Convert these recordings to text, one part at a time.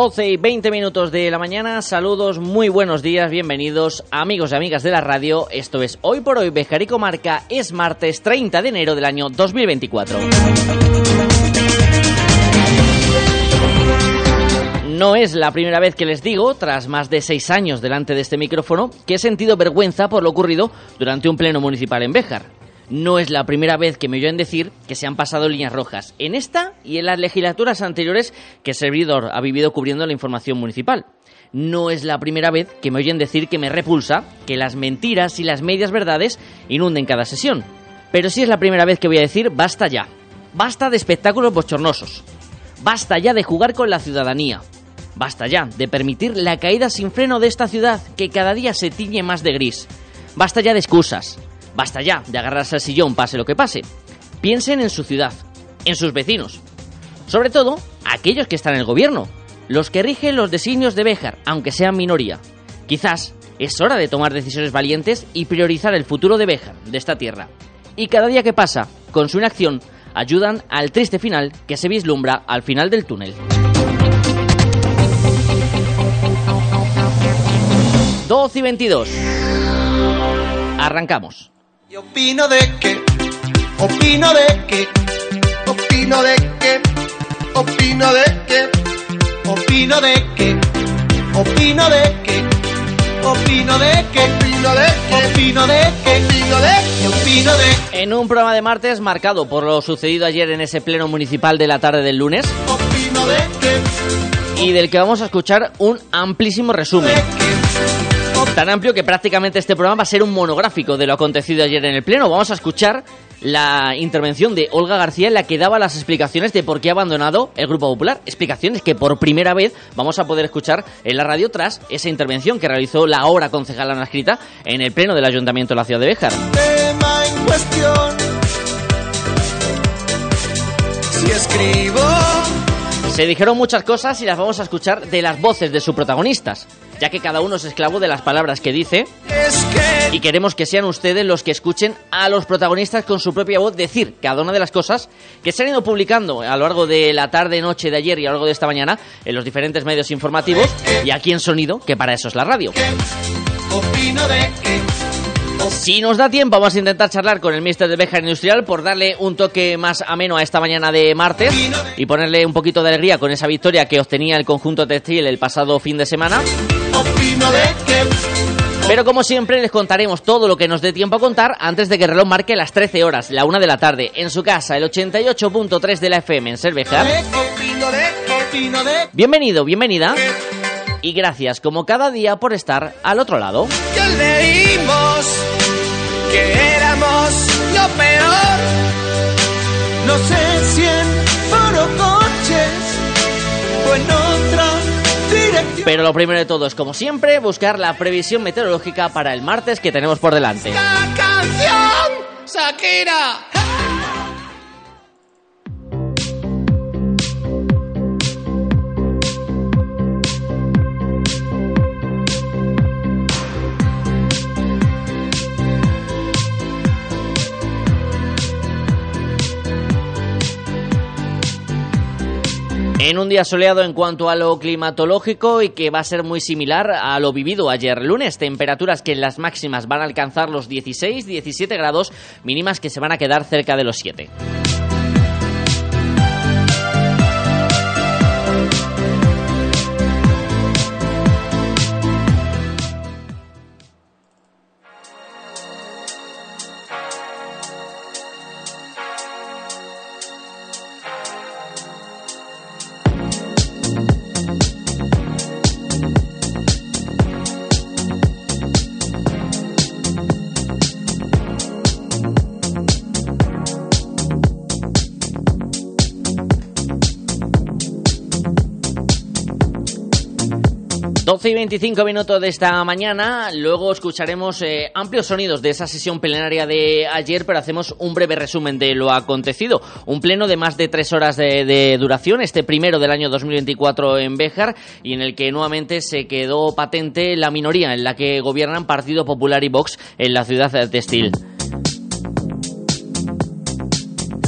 Doce y 20 minutos de la mañana, saludos, muy buenos días, bienvenidos amigos y amigas de la radio, esto es Hoy por Hoy Bejar y Comarca, es martes 30 de enero del año 2024. No es la primera vez que les digo, tras más de seis años delante de este micrófono, que he sentido vergüenza por lo ocurrido durante un pleno municipal en Béjar. No es la primera vez que me oyen decir que se han pasado líneas rojas, en esta y en las legislaturas anteriores que servidor ha vivido cubriendo la información municipal. No es la primera vez que me oyen decir que me repulsa que las mentiras y las medias verdades inunden cada sesión. Pero sí es la primera vez que voy a decir basta ya. Basta de espectáculos bochornosos. Basta ya de jugar con la ciudadanía. Basta ya de permitir la caída sin freno de esta ciudad que cada día se tiñe más de gris. Basta ya de excusas. Basta ya de agarrarse al sillón pase lo que pase. Piensen en su ciudad, en sus vecinos. Sobre todo, aquellos que están en el gobierno, los que rigen los designios de Béjar, aunque sean minoría. Quizás es hora de tomar decisiones valientes y priorizar el futuro de Béjar, de esta tierra. Y cada día que pasa, con su inacción, ayudan al triste final que se vislumbra al final del túnel. 12 y 22. Arrancamos. Y opino de que, opino de que, opino de que, opino de que, opino de que, opino de que, opino de que, opino de que, opino de que, opino de que, opino de En un programa de martes marcado por lo sucedido ayer en ese pleno municipal de la tarde del lunes opino de que, y del que vamos a escuchar un amplísimo resumen. Tan amplio que prácticamente este programa va a ser un monográfico de lo acontecido ayer en el Pleno. Vamos a escuchar la intervención de Olga García en la que daba las explicaciones de por qué ha abandonado el Grupo Popular. Explicaciones que por primera vez vamos a poder escuchar en la radio tras esa intervención que realizó la ahora concejal Ana Escrita en el Pleno del Ayuntamiento de la Ciudad de Béjar. tema en cuestión. Si escribo, Se dijeron muchas cosas y las vamos a escuchar de las voces de sus protagonistas, ya que cada uno es esclavo de las palabras que dice y queremos que sean ustedes los que escuchen a los protagonistas con su propia voz decir cada una de las cosas que se han ido publicando a lo largo de la tarde, noche de ayer y a lo largo de esta mañana en los diferentes medios informativos y aquí en sonido, que para eso es la radio. opino de Si nos da tiempo, vamos a intentar charlar con el Mister de Bejar Industrial por darle un toque más ameno a esta mañana de martes y ponerle un poquito de alegría con esa victoria que obtenía el conjunto textil el pasado fin de semana. Pero como siempre les contaremos todo lo que nos dé tiempo a contar antes de que el reloj marque las 13 horas, la 1 de la tarde, en su casa, el 88.3 de la FM en de Bienvenido, bienvenida. Y gracias como cada día por estar al otro lado. que leímos que éramos lo peor. No sé si en forocoches o en otra dirección. Pero lo primero de todo es, como siempre, buscar la previsión meteorológica para el martes que tenemos por delante. La canción, Shakira. En un día soleado en cuanto a lo climatológico y que va a ser muy similar a lo vivido ayer lunes. Temperaturas que en las máximas van a alcanzar los 16-17 grados, mínimas que se van a quedar cerca de los 7. 12 y 25 minutos de esta mañana, luego escucharemos eh, amplios sonidos de esa sesión plenaria de ayer, pero hacemos un breve resumen de lo acontecido. Un pleno de más de tres horas de, de duración, este primero del año 2024 en Béjar, y en el que nuevamente se quedó patente la minoría en la que gobiernan Partido Popular y Vox en la ciudad textil.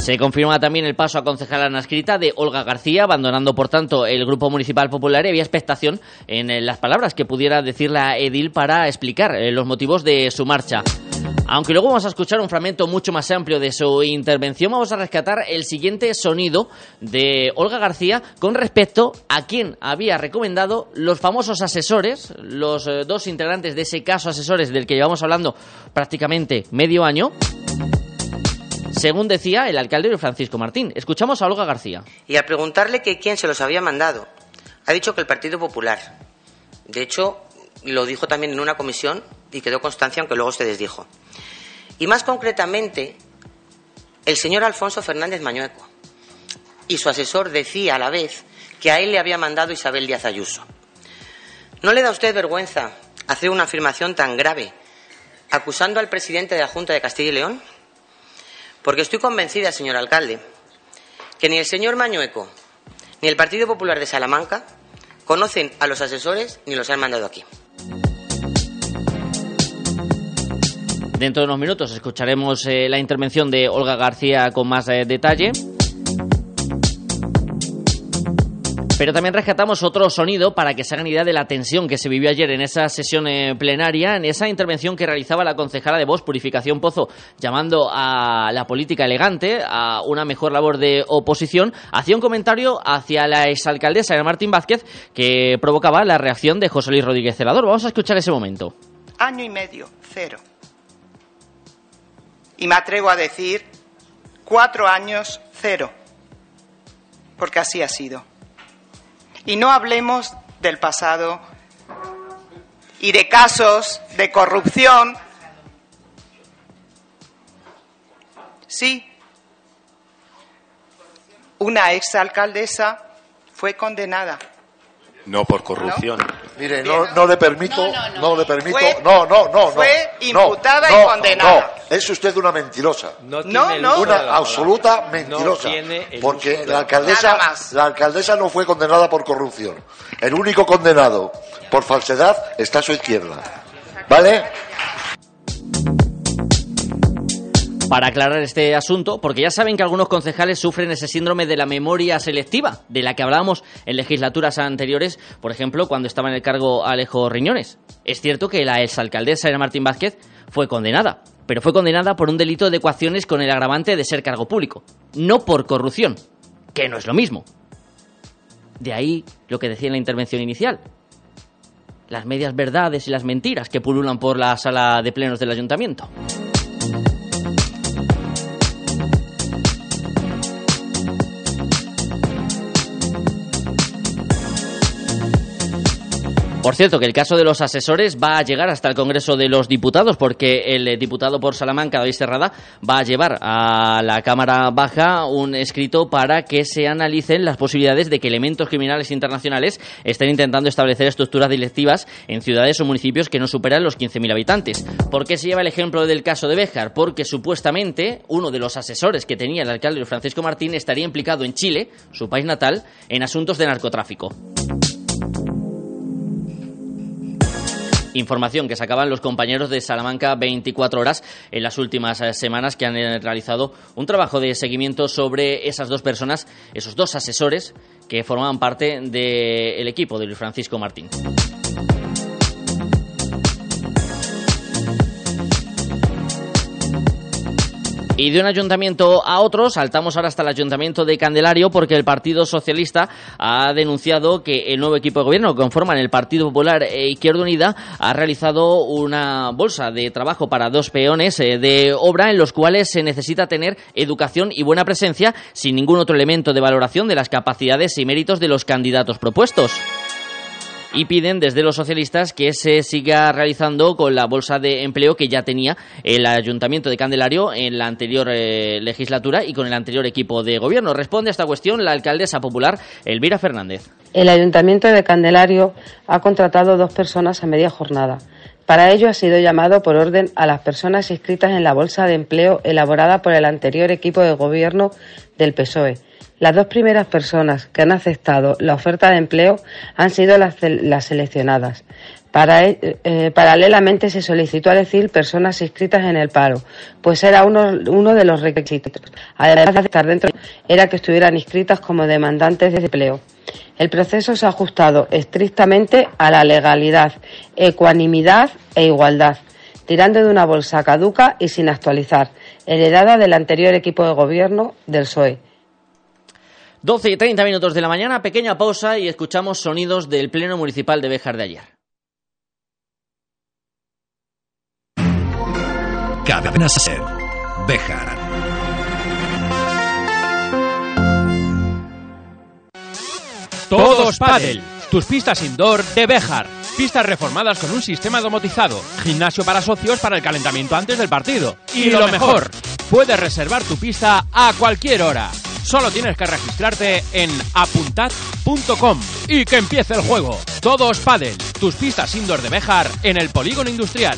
Se confirma también el paso a concejala escrita de Olga García, abandonando por tanto el Grupo Municipal Popular y había expectación en eh, las palabras que pudiera decir la Edil para explicar eh, los motivos de su marcha. Aunque luego vamos a escuchar un fragmento mucho más amplio de su intervención, vamos a rescatar el siguiente sonido de Olga García con respecto a quien había recomendado los famosos asesores, los eh, dos integrantes de ese caso asesores del que llevamos hablando prácticamente medio año según decía el alcalde Francisco Martín. Escuchamos a Olga García. Y al preguntarle que quién se los había mandado, ha dicho que el Partido Popular. De hecho, lo dijo también en una comisión y quedó constancia, aunque luego se desdijo. Y más concretamente, el señor Alfonso Fernández Mañueco y su asesor decía a la vez que a él le había mandado Isabel Díaz Ayuso. ¿No le da a usted vergüenza hacer una afirmación tan grave acusando al presidente de la Junta de Castilla y León? Porque estoy convencida, señor alcalde, que ni el señor Mañueco ni el Partido Popular de Salamanca conocen a los asesores ni los han mandado aquí. Dentro de unos minutos escucharemos eh, la intervención de Olga García con más eh, detalle. Pero también rescatamos otro sonido para que se hagan idea de la tensión que se vivió ayer en esa sesión eh, plenaria, en esa intervención que realizaba la concejala de Voz, Purificación Pozo, llamando a la política elegante, a una mejor labor de oposición, hacía un comentario hacia la exalcaldesa Martín Vázquez que provocaba la reacción de José Luis Rodríguez Celador. Vamos a escuchar ese momento. Año y medio, cero. Y me atrevo a decir cuatro años, cero. Porque así ha sido. Y no hablemos del pasado y de casos de corrupción. Sí, una exalcaldesa fue condenada no por corrupción. Mire, no, no, le permito, no, le permito, no, no, no, no. Fue imputada y condenada. No, es usted una mentirosa. No, no, Una absoluta mentirosa. porque la alcaldesa, la alcaldesa no fue condenada por corrupción. El único condenado por falsedad está a su izquierda. ¿Vale? Para aclarar este asunto, porque ya saben que algunos concejales sufren ese síndrome de la memoria selectiva, de la que hablábamos en legislaturas anteriores, por ejemplo, cuando estaba en el cargo Alejo Riñones. Es cierto que la exalcaldesa Ana Martín Vázquez fue condenada, pero fue condenada por un delito de ecuaciones con el agravante de ser cargo público, no por corrupción, que no es lo mismo. De ahí lo que decía en la intervención inicial. Las medias verdades y las mentiras que pululan por la sala de plenos del ayuntamiento. Por cierto, que el caso de los asesores va a llegar hasta el Congreso de los Diputados, porque el diputado por Salamanca, David Serrada, va a llevar a la Cámara Baja un escrito para que se analicen las posibilidades de que elementos criminales internacionales estén intentando establecer estructuras directivas en ciudades o municipios que no superan los 15.000 habitantes. ¿Por qué se lleva el ejemplo del caso de Béjar? Porque supuestamente uno de los asesores que tenía el alcalde Francisco Martín estaría implicado en Chile, su país natal, en asuntos de narcotráfico. Información que sacaban los compañeros de Salamanca 24 horas en las últimas eh, semanas que han eh, realizado un trabajo de seguimiento sobre esas dos personas, esos dos asesores que formaban parte del equipo de Luis Francisco Martín. Y de un ayuntamiento a otro, saltamos ahora hasta el ayuntamiento de Candelario porque el Partido Socialista ha denunciado que el nuevo equipo de gobierno que conforman el Partido Popular e Izquierda Unida ha realizado una bolsa de trabajo para dos peones eh, de obra en los cuales se necesita tener educación y buena presencia sin ningún otro elemento de valoración de las capacidades y méritos de los candidatos propuestos. Y piden desde los socialistas que se siga realizando con la bolsa de empleo que ya tenía el Ayuntamiento de Candelario en la anterior eh, legislatura y con el anterior equipo de gobierno. Responde a esta cuestión la alcaldesa popular Elvira Fernández. El Ayuntamiento de Candelario ha contratado dos personas a media jornada. Para ello ha sido llamado por orden a las personas inscritas en la bolsa de empleo elaborada por el anterior equipo de gobierno del PSOE las dos primeras personas que han aceptado la oferta de empleo han sido las, seleccionadas. E, eh, paralelamente se solicitó a decir personas inscritas en el paro, pues era uno, uno de los requisitos. Además de estar dentro, era que estuvieran inscritas como demandantes de empleo. El proceso se ha ajustado estrictamente a la legalidad, ecuanimidad e igualdad, tirando de una bolsa caduca y sin actualizar, heredada del anterior equipo de gobierno del PSOE 12 y 30 minutos de la mañana, pequeña pausa y escuchamos sonidos del Pleno Municipal de Béjar de ayer. Cadena Ser, Béjar. Todos Padel, tus pistas indoor de Béjar. Pistas reformadas con un sistema domotizado, gimnasio para socios para el calentamiento antes del partido. Y, lo mejor, puedes reservar tu pista a cualquier hora. Solo tienes que registrarte en apuntad.com y que empiece el juego. Todos Padel, tus pistas indoor de Bejar en el polígono industrial.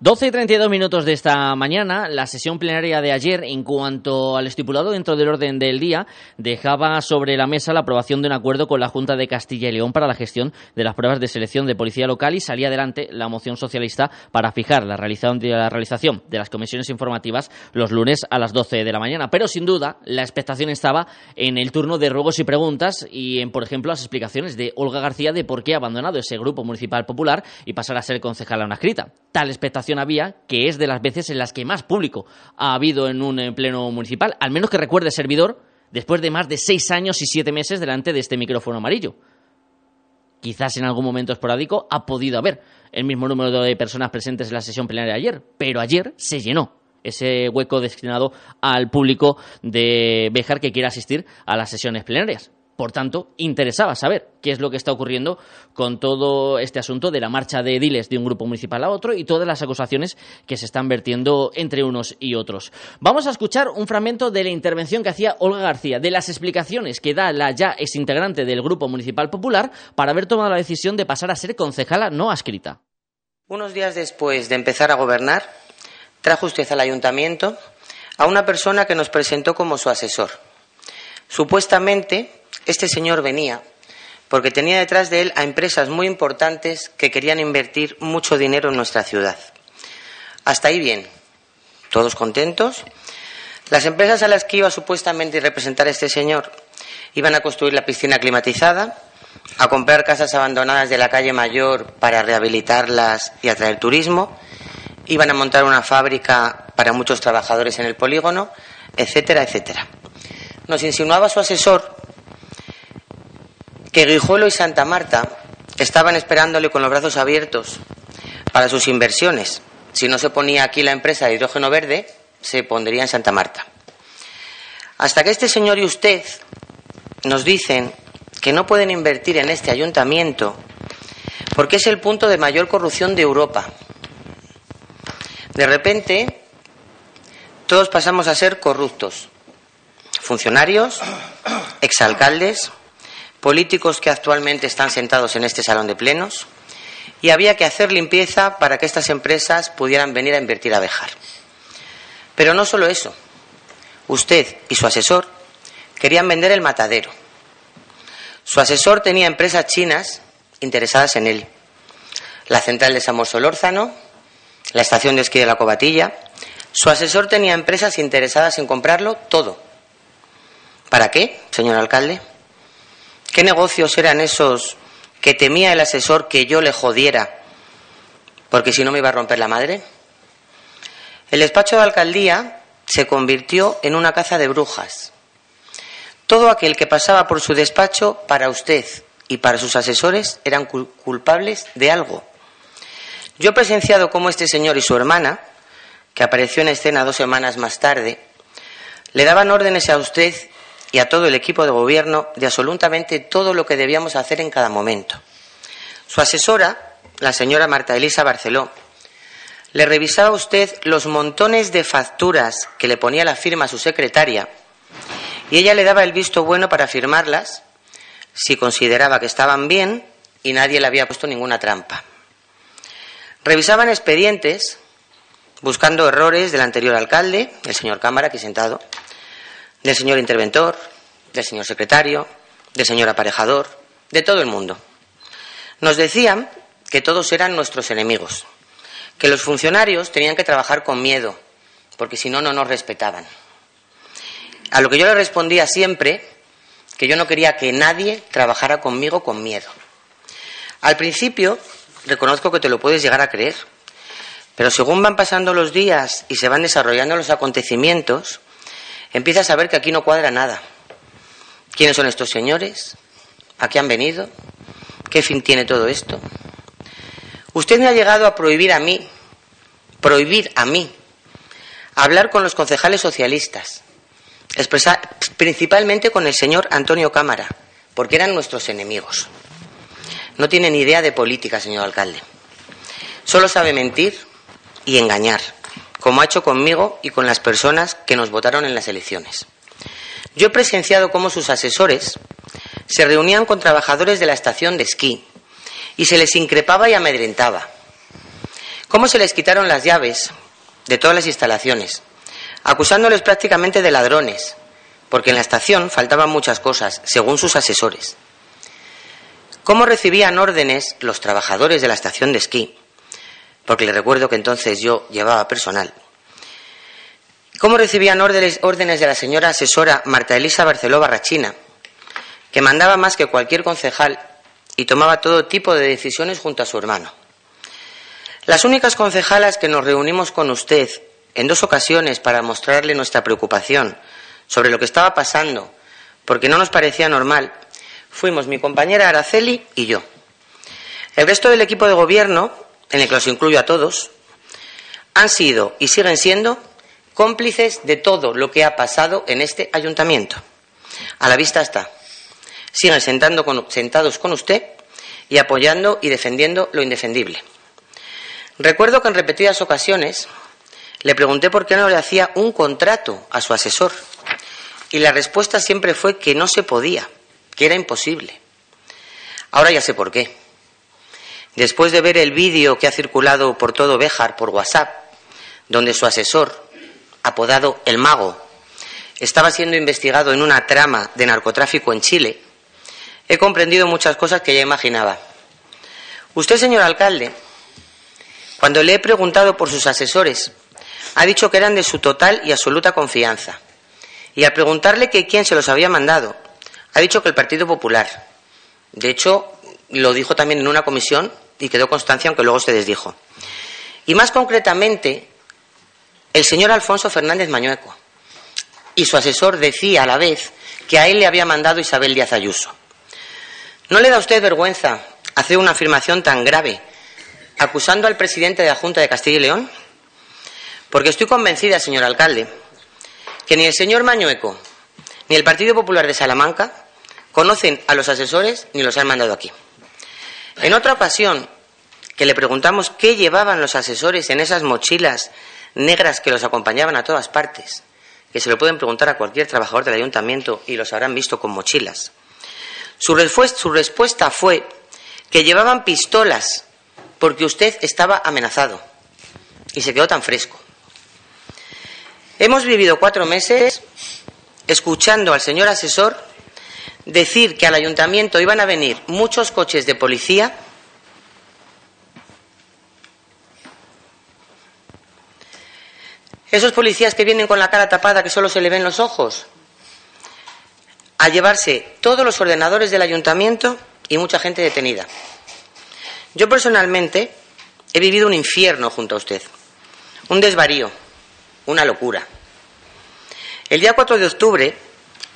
12 y 32 minutos de esta mañana, la sesión plenaria de ayer, en cuanto al estipulado dentro del orden del día, dejaba sobre la mesa la aprobación de un acuerdo con la Junta de Castilla y León para la gestión de las pruebas de selección de policía local y salía adelante la moción socialista para fijar la realización de, las comisiones informativas los lunes a las 12 de la mañana. Pero sin duda, la expectación estaba en el turno de ruegos y preguntas y en, por ejemplo, las explicaciones de Olga García de por qué ha abandonado ese grupo municipal popular y pasar a ser concejal a una escrita. Tal expectación había, que es de las veces en las que más público ha habido en un pleno municipal, al menos que recuerde servidor, después de más de seis años y siete meses delante de este micrófono amarillo. Quizás en algún momento esporádico ha podido haber el mismo número de personas presentes en la sesión plenaria de ayer, pero ayer se llenó ese hueco destinado al público de Béjar que quiera asistir a las sesiones plenarias. Por tanto, interesaba saber qué es lo que está ocurriendo con todo este asunto de la marcha de ediles de un grupo municipal a otro y todas las acusaciones que se están vertiendo entre unos y otros. Vamos a escuchar un fragmento de la intervención que hacía Olga García, de las explicaciones que da la ya exintegrante del Grupo Municipal Popular para haber tomado la decisión de pasar a ser concejala no adscrita. Unos días después de empezar a gobernar, trajo usted al ayuntamiento a una persona que nos presentó como su asesor. Supuestamente este señor venía porque tenía detrás de él a empresas muy importantes que querían invertir mucho dinero en nuestra ciudad. Hasta ahí bien, todos contentos. Las empresas a las que iba supuestamente a representar este señor iban a construir la piscina climatizada, a comprar casas abandonadas de la calle Mayor para rehabilitarlas y atraer turismo, iban a montar una fábrica para muchos trabajadores en el polígono, etcétera, etcétera. Nos insinuaba su asesor que Guijuelo y Santa Marta estaban esperándole con los brazos abiertos para sus inversiones. Si no se ponía aquí la empresa de hidrógeno verde, se pondría en Santa Marta. Hasta que este señor y usted nos dicen que no pueden invertir en este ayuntamiento porque es el punto de mayor corrupción de Europa. De repente, todos pasamos a ser corruptos. Funcionarios, exalcaldes, políticos que actualmente están sentados en este salón de plenos y había que hacer limpieza para que estas empresas pudieran venir a invertir a Bejar. Pero no solo eso. Usted y su asesor querían vender el matadero. Su asesor tenía empresas chinas interesadas en él. La central de San Solórzano, la estación de esquí de la Cobatilla. Su asesor tenía empresas interesadas en comprarlo todo. ¿Para qué, señor alcalde? ¿Qué negocios eran esos que temía el asesor que yo le jodiera, porque si no me iba a romper la madre. El despacho de alcaldía se convirtió en una caza de brujas. Todo aquel que pasaba por su despacho, para usted y para sus asesores, eran culpables de algo. Yo he presenciado cómo este señor y su hermana, que apareció en escena dos semanas más tarde, le daban órdenes a usted y a todo el equipo de gobierno de absolutamente todo lo que debíamos hacer en cada momento. Su asesora, la señora Marta Elisa Barceló, le revisaba a usted los montones de facturas que le ponía la firma a su secretaria y ella le daba el visto bueno para firmarlas si consideraba que estaban bien y nadie le había puesto ninguna trampa. Revisaban expedientes buscando errores del anterior alcalde, el señor Cámara, aquí sentado, del señor interventor, del señor secretario, del señor aparejador, de todo el mundo. Nos decían que todos eran nuestros enemigos, que los funcionarios tenían que trabajar con miedo, porque si no, no nos respetaban. A lo que yo le respondía siempre que yo no quería que nadie trabajara conmigo con miedo. Al principio, reconozco que te lo puedes llegar a creer, pero según van pasando los días y se van desarrollando los acontecimientos, empiezas a ver que aquí no cuadra nada. ¿Quiénes son estos señores? ¿A qué han venido? ¿Qué fin tiene todo esto? Usted me ha llegado a prohibir a mí, prohibir a mí, hablar con los concejales socialistas, expresar, principalmente con el señor Antonio Cámara, porque eran nuestros enemigos. No tiene ni idea de política, señor alcalde. Solo sabe mentir y engañar como ha hecho conmigo y con las personas que nos votaron en las elecciones. Yo he presenciado cómo sus asesores se reunían con trabajadores de la estación de esquí y se les increpaba y amedrentaba. Cómo se les quitaron las llaves de todas las instalaciones, acusándoles prácticamente de ladrones, porque en la estación faltaban muchas cosas, según sus asesores. Cómo recibían órdenes los trabajadores de la estación de esquí porque le recuerdo que entonces yo llevaba personal. ¿Cómo recibían órdenes, de la señora asesora Marta Elisa Barceló Barrachina, que mandaba más que cualquier concejal y tomaba todo tipo de decisiones junto a su hermano? Las únicas concejalas que nos reunimos con usted en dos ocasiones para mostrarle nuestra preocupación sobre lo que estaba pasando, porque no nos parecía normal, fuimos mi compañera Araceli y yo. El resto del equipo de gobierno en el que los incluyo a todos, han sido y siguen siendo cómplices de todo lo que ha pasado en este ayuntamiento. A la vista está. Siguen sentados con usted y apoyando y defendiendo lo indefendible. Recuerdo que en repetidas ocasiones le pregunté por qué no le hacía un contrato a su asesor y la respuesta siempre fue que no se podía, que era imposible. Ahora ya sé por qué. Después de ver el vídeo que ha circulado por todo Béjar por WhatsApp, donde su asesor, apodado El Mago, estaba siendo investigado en una trama de narcotráfico en Chile, he comprendido muchas cosas que ya imaginaba. Usted, señor alcalde, cuando le he preguntado por sus asesores, ha dicho que eran de su total y absoluta confianza. Y al preguntarle que quién se los había mandado, ha dicho que el Partido Popular. De hecho, lo dijo también en una comisión y quedó constancia, aunque luego se desdijo. Y más concretamente, el señor Alfonso Fernández Mañueco y su asesor decía a la vez que a él le había mandado Isabel Díaz Ayuso. ¿No le da a usted vergüenza hacer una afirmación tan grave acusando al presidente de la Junta de Castilla y León? Porque estoy convencida, señor alcalde, que ni el señor Mañueco ni el Partido Popular de Salamanca conocen a los asesores ni los han mandado aquí. En otra ocasión, que le preguntamos qué llevaban los asesores en esas mochilas negras que los acompañaban a todas partes, que se lo pueden preguntar a cualquier trabajador del ayuntamiento y los habrán visto con mochilas. Su, respuesta fue que llevaban pistolas porque usted estaba amenazado y se quedó tan fresco. Hemos vivido cuatro meses escuchando al señor asesor decir que al ayuntamiento iban a venir muchos coches de policía Esos policías que vienen con la cara tapada que solo se le ven los ojos, a llevarse todos los ordenadores del ayuntamiento y mucha gente detenida. Yo personalmente he vivido un infierno junto a usted, un desvarío, una locura. El día 4 de octubre,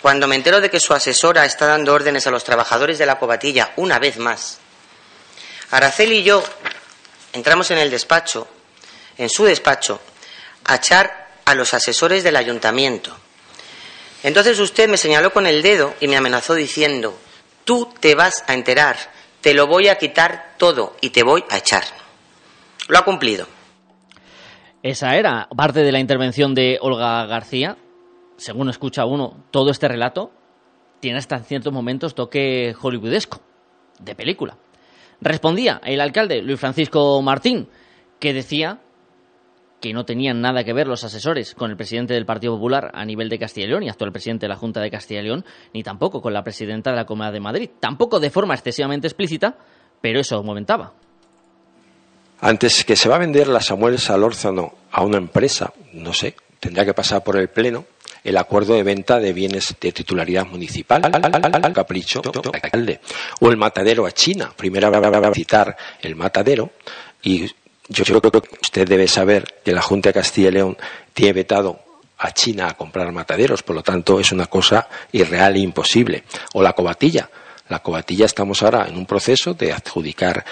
cuando me entero de que su asesora está dando órdenes a los trabajadores de la cobatilla una vez más, Araceli y yo entramos en el despacho, en su despacho, a echar a los asesores del ayuntamiento. Entonces usted me señaló con el dedo y me amenazó diciendo, tú te vas a enterar, te lo voy a quitar todo y te voy a echar. Lo ha cumplido. Esa era parte de la intervención de Olga García. Según escucha uno, todo este relato tiene hasta en ciertos momentos toque hollywoodesco, de película. Respondía el alcalde Luis Francisco Martín, que decía que no tenían nada que ver los asesores con el presidente del Partido Popular a nivel de Castilla y León y actual presidente de la Junta de Castilla y León, ni tampoco con la presidenta de la Comunidad de Madrid. Tampoco de forma excesivamente explícita, pero eso momentaba. Antes que se va a vender la Samuel Salórzano a una empresa, no sé, tendría que pasar por el Pleno el acuerdo de venta de bienes de titularidad municipal, al capricho alcalde, o el matadero a China. Primero va a visitar el matadero y yo creo que usted debe saber que la Junta de Castilla y León tiene vetado a China a comprar mataderos, por lo tanto es una cosa irreal e imposible. O la cobatilla. La cobatilla estamos ahora en un proceso de adjudicar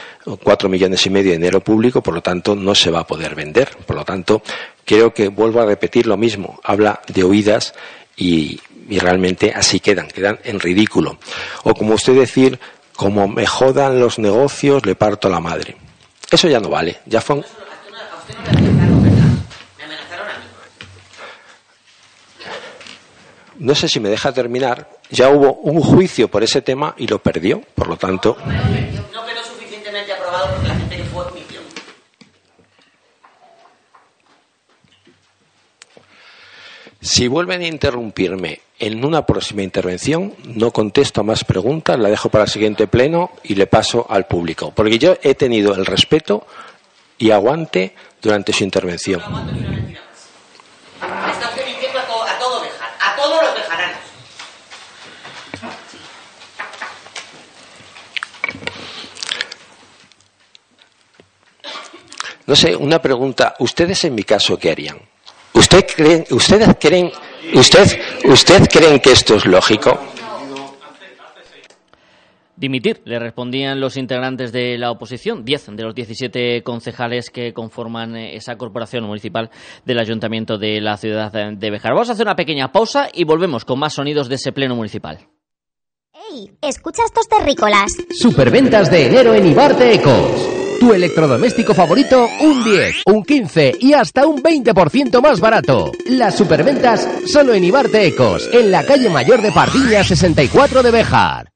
cuatro millones y medio de dinero público, por lo tanto no se va a poder vender. Por lo tanto, creo que vuelvo a repetir lo mismo. Habla de oídas y, y realmente así quedan, quedan en ridículo. O como usted decir, como me jodan los negocios, le parto a la madre. Eso ya no vale. Ya fue. No sé si me deja terminar. Ya hubo un juicio por ese tema y lo perdió. Por lo tanto. No quedó suficientemente aprobado porque la gente que fue Si vuelven a interrumpirme en una próxima intervención, no contesto más preguntas, la dejo para el siguiente pleno y le paso al público. Porque yo he tenido el respeto y aguante durante su intervención. No sé, una pregunta. ¿Ustedes en mi caso qué harían? ¿Usted creen, ¿Ustedes creen, usted, usted creen que esto es lógico? Dimitir, le respondían los integrantes de la oposición, 10 de los 17 concejales que conforman eh, esa corporación municipal del ayuntamiento de la ciudad de Bejar. Vamos a hacer una pequeña pausa y volvemos con más sonidos de ese pleno municipal. ¡Ey! ¿Escucha estos terrícolas? Superventas de enero en Ibarte Ecos. Tu electrodoméstico favorito, un 10, un 15 y hasta un 20% más barato. Las superventas solo en Ibarte Ecos, en la calle mayor de Pardilla 64 de Bejar.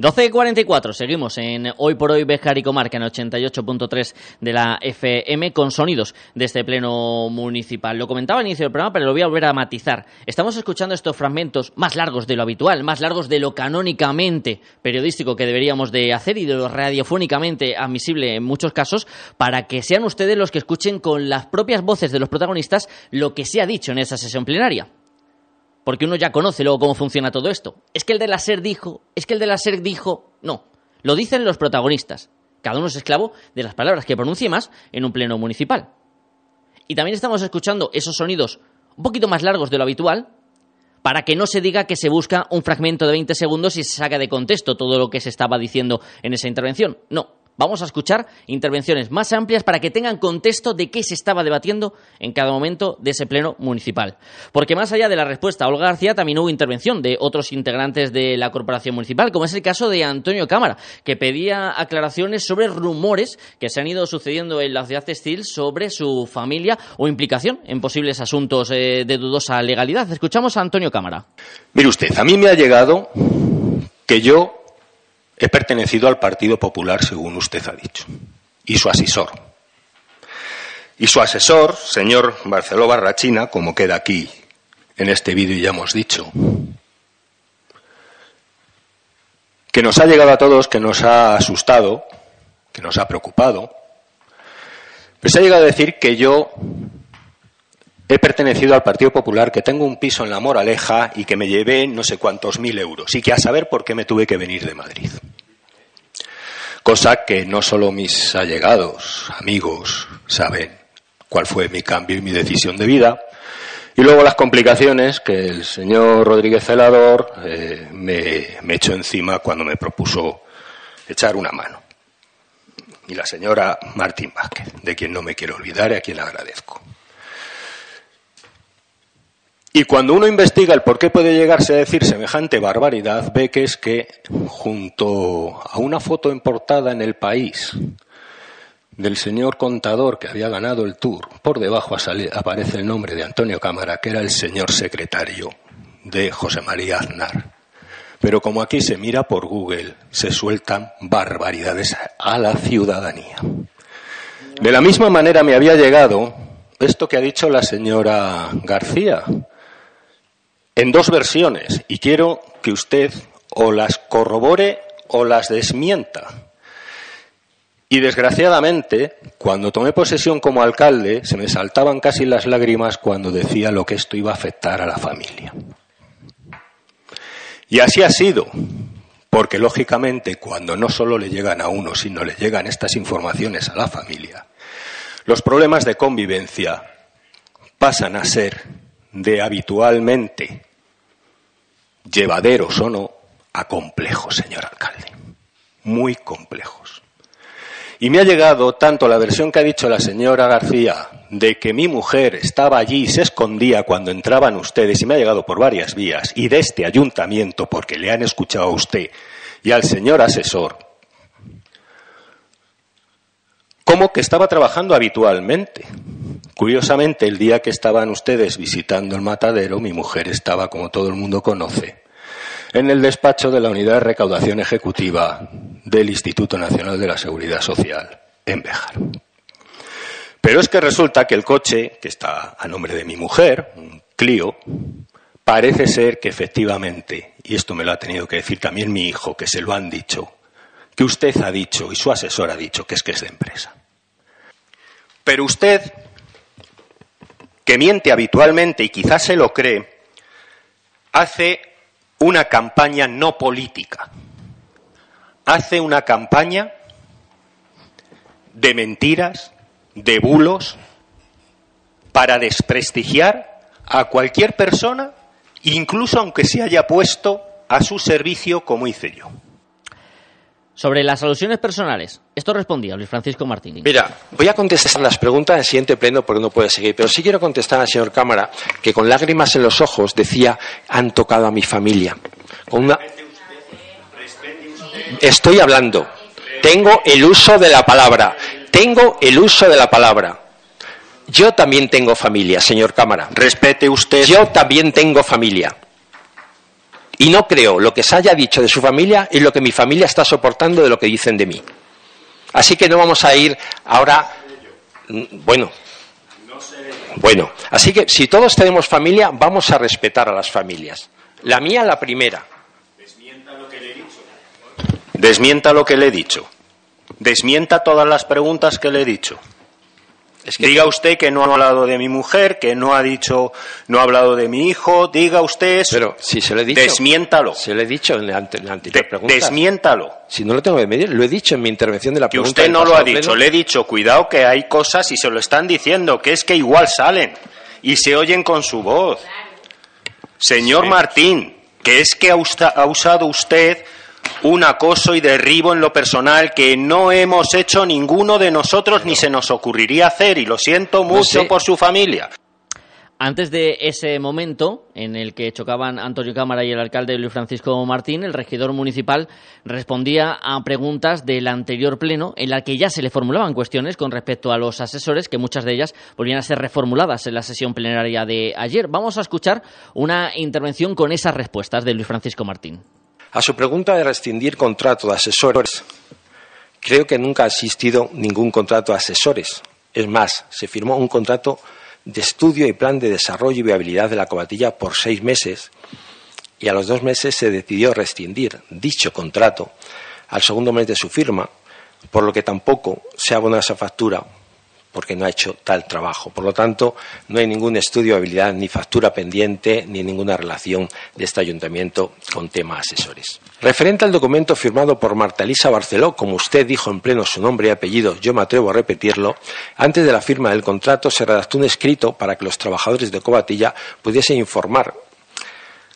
12.44, seguimos en Hoy por Hoy Bejar y Comarca en 88.3 de la FM con sonidos de este pleno municipal. Lo comentaba al inicio del programa, pero lo voy a volver a matizar. Estamos escuchando estos fragmentos más largos de lo habitual, más largos de lo canónicamente periodístico que deberíamos de hacer y de lo radiofónicamente admisible en muchos casos, para que sean ustedes los que escuchen con las propias voces de los protagonistas lo que se ha dicho en esa sesión plenaria. Porque uno ya conoce luego cómo funciona todo esto. Es que el de la SER dijo, es que el de la SER dijo, no, lo dicen los protagonistas. Cada uno es esclavo de las palabras que pronuncie más en un pleno municipal. Y también estamos escuchando esos sonidos un poquito más largos de lo habitual, para que no se diga que se busca un fragmento de 20 segundos y se saca de contexto todo lo que se estaba diciendo en esa intervención. No, Vamos a escuchar intervenciones más amplias para que tengan contexto de qué se estaba debatiendo en cada momento de ese pleno municipal. Porque más allá de la respuesta a Olga García, también hubo intervención de otros integrantes de la corporación municipal, como es el caso de Antonio Cámara, que pedía aclaraciones sobre rumores que se han ido sucediendo en la ciudad textil sobre su familia o implicación en posibles asuntos eh, de dudosa legalidad. Escuchamos a Antonio Cámara. Mire usted, a mí me ha llegado que yo He pertenecido al Partido Popular, según usted ha dicho, y su asesor. Y su asesor, señor Barceló Barrachina, como queda aquí en este vídeo ya hemos dicho, que nos ha llegado a todos, que nos ha asustado, que nos ha preocupado, pues ha llegado a decir que yo he pertenecido al Partido Popular, que tengo un piso en la Moraleja y que me llevé no sé cuántos mil euros y que a saber por qué me tuve que venir de Madrid. Cosa que no solo mis allegados, amigos, saben cuál fue mi cambio y mi decisión de vida. Y luego las complicaciones que el señor Rodríguez Celador eh, me, me echó encima cuando me propuso echar una mano. Y la señora Martín Vázquez, de quien no me quiero olvidar y a quien agradezco. Y cuando uno investiga el por qué puede llegarse a decir semejante barbaridad, ve que es que junto a una foto en portada en el país del señor contador que había ganado el tour, por debajo aparece el nombre de Antonio Cámara, que era el señor secretario de José María Aznar. Pero como aquí se mira por Google, se sueltan barbaridades a la ciudadanía. De la misma manera me había llegado esto que ha dicho la señora García, en dos versiones y quiero que usted o las corrobore o las desmienta. Y desgraciadamente, cuando tomé posesión como alcalde, se me saltaban casi las lágrimas cuando decía lo que esto iba a afectar a la familia. Y así ha sido, porque lógicamente cuando no solo le llegan a uno, sino le llegan estas informaciones a la familia, los problemas de convivencia pasan a ser de habitualmente llevaderos o no a complejos, señor alcalde. Muy complejos. Y me ha llegado tanto la versión que ha dicho la señora García de que mi mujer estaba allí y se escondía cuando entraban ustedes, y me ha llegado por varias vías, y de este ayuntamiento, porque le han escuchado a usted y al señor asesor, como que estaba trabajando habitualmente. Curiosamente, el día que estaban ustedes visitando el matadero, mi mujer estaba, como todo el mundo conoce, en el despacho de la Unidad de Recaudación Ejecutiva del Instituto Nacional de la Seguridad Social, en Béjar. Pero es que resulta que el coche, que está a nombre de mi mujer, un Clio, parece ser que efectivamente, y esto me lo ha tenido que decir también mi hijo, que se lo han dicho, que usted ha dicho y su asesor ha dicho que es que es de empresa. Pero usted que miente habitualmente y quizás se lo cree, hace una campaña no política, hace una campaña de mentiras, de bulos, para desprestigiar a cualquier persona, incluso aunque se haya puesto a su servicio como hice yo. Sobre las alusiones personales, esto respondía Luis Francisco Martínez. Mira, voy a contestar las preguntas en el siguiente pleno porque no puede seguir, pero sí quiero contestar al señor Cámara que con lágrimas en los ojos decía han tocado a mi familia. Estoy hablando. Tengo el uso de la palabra. Tengo el uso de la palabra. Yo también tengo familia, señor Cámara. Respete usted. Yo también tengo familia. Y no creo lo que se haya dicho de su familia y lo que mi familia está soportando de lo que dicen de mí. Así que no vamos a ir ahora. Mm, bueno. Bueno, así que si todos tenemos familia, vamos a respetar a las familias. La mía, la primera. Desmienta lo que le he dicho. Desmienta lo que le he dicho. Desmienta todas las preguntas que le he dicho. Diga usted que no ha hablado de mi mujer, que no ha dicho, no ha hablado de mi hijo, diga usted eso. Pero si se lo he dicho. Desmiéntalo. Se lo he dicho en la, anterior pregunta. Desmiéntalo. Si no lo tengo que medir, lo he dicho en mi intervención de la pregunta. Que usted no lo ha dicho, le he dicho, cuidado que hay cosas y se lo están diciendo, que es que igual salen y se oyen con su voz. Señor Martín, que es que ha usado usted un acoso y derribo en lo personal que no hemos hecho ninguno de nosotros ni se nos ocurriría hacer y lo siento mucho por su familia. Antes de ese momento en el que chocaban Antonio Cámara y el alcalde Luis Francisco Martín, el regidor municipal respondía a preguntas del anterior pleno en la que ya se le formulaban cuestiones con respecto a los asesores, que muchas de ellas volvían a ser reformuladas en la sesión plenaria de ayer. Vamos a escuchar una intervención con esas respuestas de Luis Francisco Martín. A su pregunta de rescindir contrato de asesores, creo que nunca ha existido ningún contrato de asesores. Es más, se firmó un contrato de estudio y plan de desarrollo y viabilidad de la cobatilla por seis meses y a los dos meses se decidió rescindir dicho contrato al segundo mes de su firma, por lo que tampoco se abona esa factura porque no ha hecho tal trabajo. Por lo tanto, no hay ningún estudio de habilidad ni factura pendiente ni ninguna relación de este ayuntamiento con temas asesores. Referente al documento firmado por Marta Elisa Barceló, como usted dijo en pleno su nombre y apellido, yo me atrevo a repetirlo, antes de la firma del contrato se redactó un escrito para que los trabajadores de Cobatilla pudiesen informar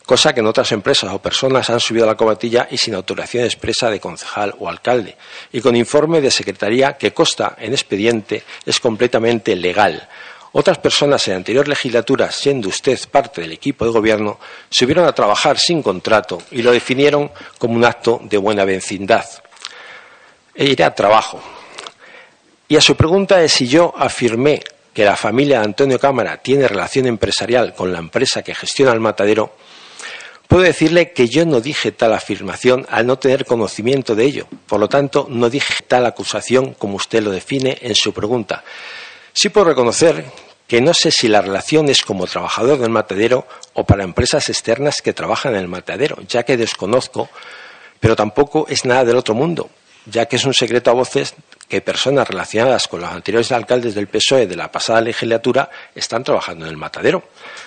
cosa que en otras empresas o personas han subido a la cobatilla y sin autorización expresa de concejal o alcalde, y con informe de secretaría que consta en expediente es completamente legal. Otras personas en anterior legislatura, siendo usted parte del equipo de gobierno, subieron a trabajar sin contrato y lo definieron como un acto de buena vecindad. E iré a trabajo. Y a su pregunta de si yo afirmé que la familia de Antonio Cámara tiene relación empresarial con la empresa que gestiona el matadero, Puedo decirle que yo no dije tal afirmación al no tener conocimiento de ello. Por lo tanto, no dije tal acusación como usted lo define en su pregunta. Sí puedo reconocer que no sé si la relación es como trabajador del matadero o para empresas externas que trabajan en el matadero, ya que desconozco, pero tampoco es nada del otro mundo, ya que es un secreto a voces que personas relacionadas con los anteriores alcaldes del PSOE de la pasada legislatura están trabajando en el matadero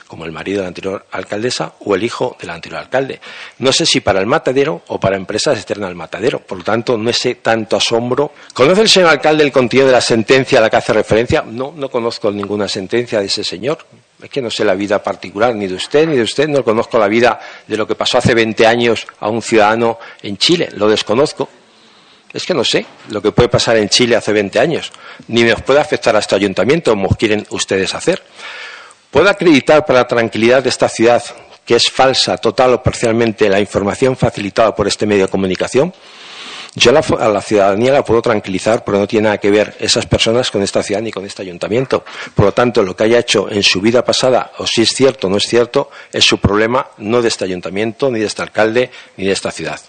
como el marido de la anterior alcaldesa o el hijo del anterior alcalde. No sé si para el matadero o para empresas externas al matadero, por lo tanto no sé tanto asombro. ¿Conoce el señor alcalde el contenido de la sentencia a la que hace referencia? No, no conozco ninguna sentencia de ese señor. Es que no sé la vida particular ni de usted ni de usted, no conozco la vida de lo que pasó hace 20 años a un ciudadano en Chile, lo desconozco. Es que no sé lo que puede pasar en Chile hace 20 años, ni nos puede afectar a este ayuntamiento como quieren ustedes hacer. ¿Puedo acreditar para la tranquilidad de esta ciudad que es falsa, total o parcialmente la información facilitada por este medio de comunicación? Yo a la, ciudadanía la puedo tranquilizar porque no tiene nada que ver esas personas con esta ciudad ni con este ayuntamiento. Por lo tanto, lo que haya hecho en su vida pasada, o si es cierto o no es cierto, es su problema, no de este ayuntamiento, ni de este alcalde, ni de esta ciudad.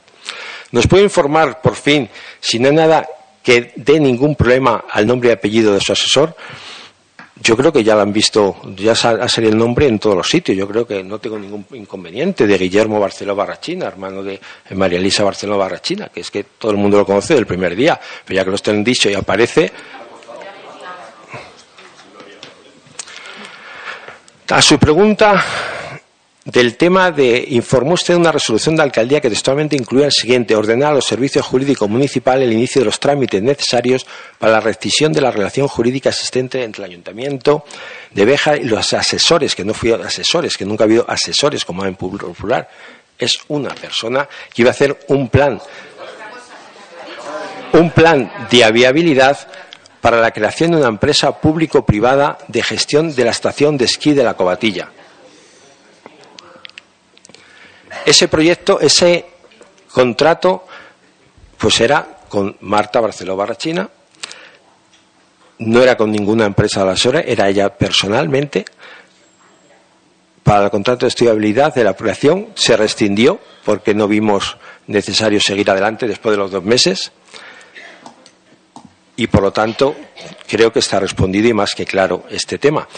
¿Nos puede informar, por fin, si no hay nada que dé ningún problema al nombre y apellido de su asesor? yo creo que ya lo han visto, ya ha salido el nombre en todos los sitios. Yo creo que no tengo ningún inconveniente de Guillermo Barceló Barrachina, hermano de María Elisa Barceló Barrachina, que es que todo el mundo lo conoce del primer día, pero ya que lo estén dicho y aparece. A su pregunta, del tema de informó usted una resolución de alcaldía que textualmente incluía el siguiente ordenar a los servicios jurídicos municipales el inicio de los trámites necesarios para la rescisión de la relación jurídica existente entre el ayuntamiento de Beja y los asesores, que no fui asesores, que nunca ha habido asesores como en popular. Es una persona que iba a hacer un plan, un plan de viabilidad para la creación de una empresa público-privada de gestión de la estación de esquí de la Cobatilla ese proyecto, ese contrato, pues era con Marta Barceló Barrachina, no era con ninguna empresa de las horas, era ella personalmente. Para el contrato de estudiabilidad de la operación se rescindió porque no vimos necesario seguir adelante después de los dos meses y por lo tanto creo que está respondido y más que claro este tema.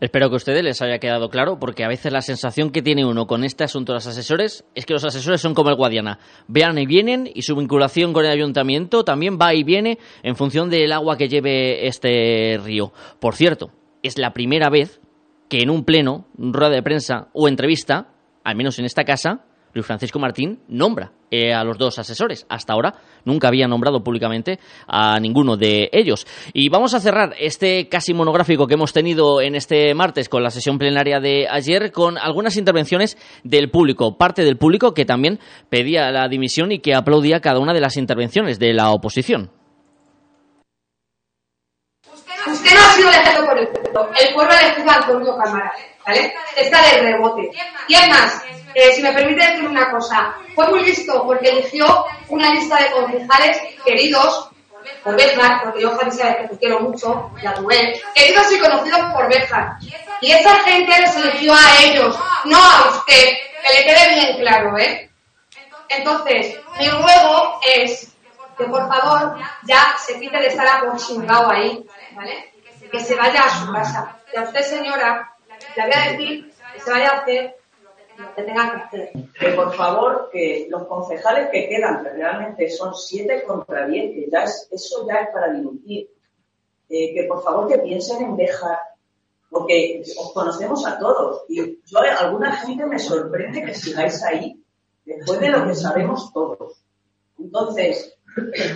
Espero que a ustedes les haya quedado claro, porque a veces la sensación que tiene uno con este asunto de los asesores es que los asesores son como el Guadiana. Vean y vienen y su vinculación con el ayuntamiento también va y viene en función del agua que lleve este río. Por cierto, es la primera vez que en un pleno, rueda de prensa o entrevista, al menos en esta casa, Luis Francisco Martín nombra eh, a los dos asesores. Hasta ahora nunca había nombrado públicamente a ninguno de ellos. Y vamos a cerrar este casi monográfico que hemos tenido en este martes con la sesión plenaria de ayer con algunas intervenciones del público, parte del público que también pedía la dimisión y que aplaudía cada una de las intervenciones de la oposición. Usted no ha sido elegido por el pueblo. El pueblo elegido a Antonio Cámara. ¿Vale? Está de rebote. Y es más, eh, si me permite decir una cosa, fue muy listo porque eligió una lista de concejales queridos por Bejar, porque yo Javi sabe que te quiero mucho, y a Rubén, queridos y conocidos por Bejar. Y esa gente les eligió a ellos, no a usted, que le quede bien claro, ¿eh? Entonces, mi ruego es que por favor ya se quite de estar aproximado ahí, ¿vale? Que se vaya a su casa. Y a usted, señora, le voy a decir que se vaya a hacer que tengan que hacer. Que por favor, que los concejales que quedan, que realmente son siete contra diez, que ya es, eso ya es para dimitir, eh, que por favor que piensen en dejar, porque os conocemos a todos y yo alguna gente me sorprende que sigáis ahí después de lo que sabemos todos. Entonces,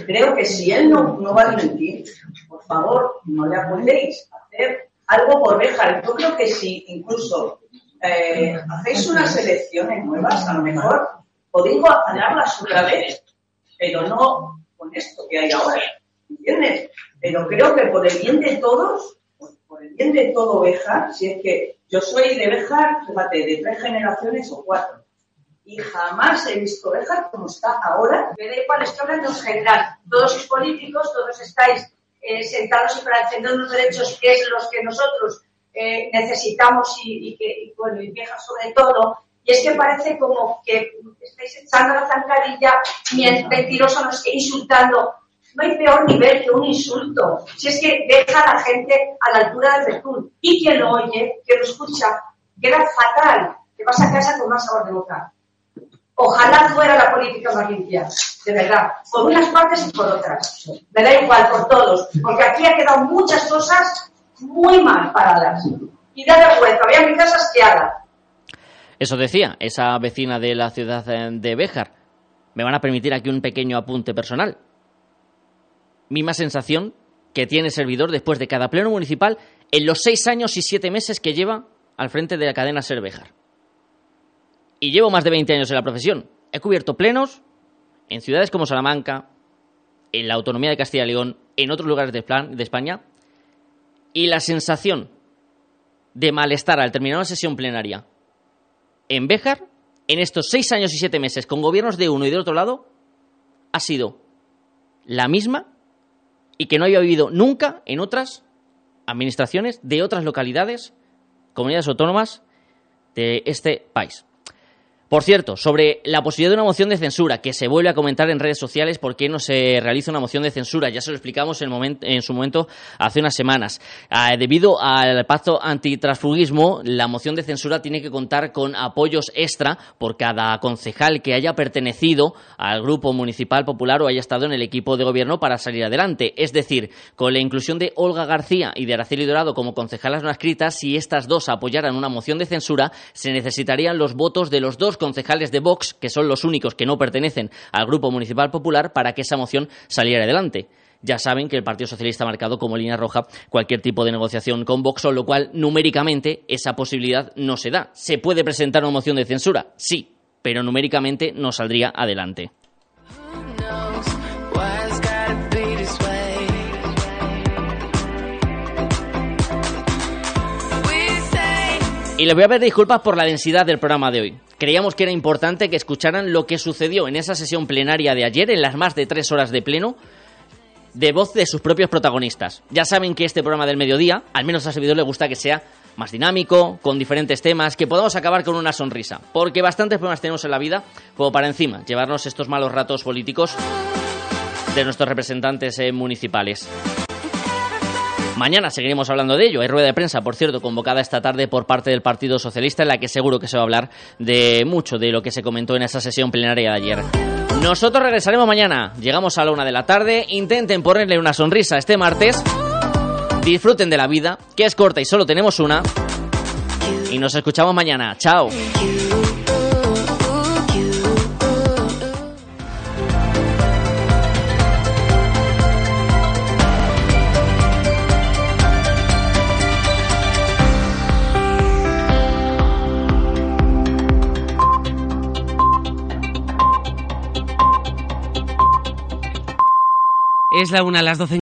creo que si él no, no va a dimitir, por favor, no le apoyéis a hacer algo por dejar. Yo creo que si incluso eh, hacéis unas elecciones nuevas, a lo mejor podéis ganarlas otra vez, pero no con esto que hay ahora, ¿entiendes? Pero creo que por el bien de todos, por el bien de todo Bejar, si es que yo soy de Bejar, fíjate, de tres generaciones o cuatro, y jamás he visto Bejar como está ahora. Me da igual, en general. Todos sois políticos, todos estáis eh, sentados y para defender unos derechos que es los que nosotros eh, necesitamos y, que, bueno, y vieja sobre todo. Y es que parece como que estáis echando la zancadilla mentiroso, no que insultando. No hay peor nivel que un insulto. Si es que deja a la gente a la altura del betún. Y quien lo oye, quien lo escucha, queda fatal. Te vas a casa con más sabor de boca. Ojalá fuera la política más de verdad, por unas partes y por otras. Me da igual por todos, porque aquí ha quedado muchas cosas muy mal paradas. Y da vergüenza, había mi casa asqueada. Eso decía esa vecina de la ciudad de Béjar. Me van a permitir aquí un pequeño apunte personal. Misma sensación que tiene servidor después de cada pleno municipal en los seis años y siete meses que lleva al frente de la cadena Ser Béjar. Y llevo más de 20 años en la profesión. He cubierto plenos en ciudades como Salamanca, en la autonomía de Castilla y León, en otros lugares de, de España, y la sensación de malestar al terminar una sesión plenaria en Béjar, en estos seis años y siete meses, con gobiernos de uno y del otro lado, ha sido la misma y que no había vivido nunca en otras administraciones de otras localidades, comunidades autónomas de este país. Por cierto, sobre la posibilidad de una moción de censura, que se vuelve a comentar en redes sociales por qué no se realiza una moción de censura, ya se lo explicamos en, su momento hace unas semanas. Ah, debido al pacto antitransfugismo, la moción de censura tiene que contar con apoyos extra por cada concejal que haya pertenecido al grupo municipal popular o haya estado en el equipo de gobierno para salir adelante. Es decir, con la inclusión de Olga García y de Araceli Dorado como concejalas no escritas, si estas dos apoyaran una moción de censura, se necesitarían los votos de los dos concejales de Vox, que son los únicos que no pertenecen al Grupo Municipal Popular, para que esa moción saliera adelante. Ya saben que el Partido Socialista ha marcado como línea roja cualquier tipo de negociación con Vox, con lo cual numéricamente esa posibilidad no se da. ¿Se puede presentar una moción de censura? Sí, pero numéricamente no saldría adelante. Y les voy a pedir disculpas por la densidad del programa de hoy. Creíamos que era importante que escucharan lo que sucedió en esa sesión plenaria de ayer, en las más de tres horas de pleno, de voz de sus propios protagonistas. Ya saben que este programa del mediodía, al menos a servidor le gusta que sea más dinámico, con diferentes temas, que podamos acabar con una sonrisa. Porque bastantes problemas tenemos en la vida, como para encima llevarnos estos malos ratos políticos de nuestros representantes eh, municipales. Mañana seguiremos hablando de ello. Hay rueda de prensa, por cierto, convocada esta tarde por parte del Partido Socialista, en la que seguro que se va a hablar de mucho de lo que se comentó en esa sesión plenaria de ayer. Nosotros regresaremos mañana. Llegamos a la una de la tarde. Intenten ponerle una sonrisa este martes. Disfruten de la vida, que es corta y solo tenemos una. Y nos escuchamos mañana. Chao. Es la una a las doce.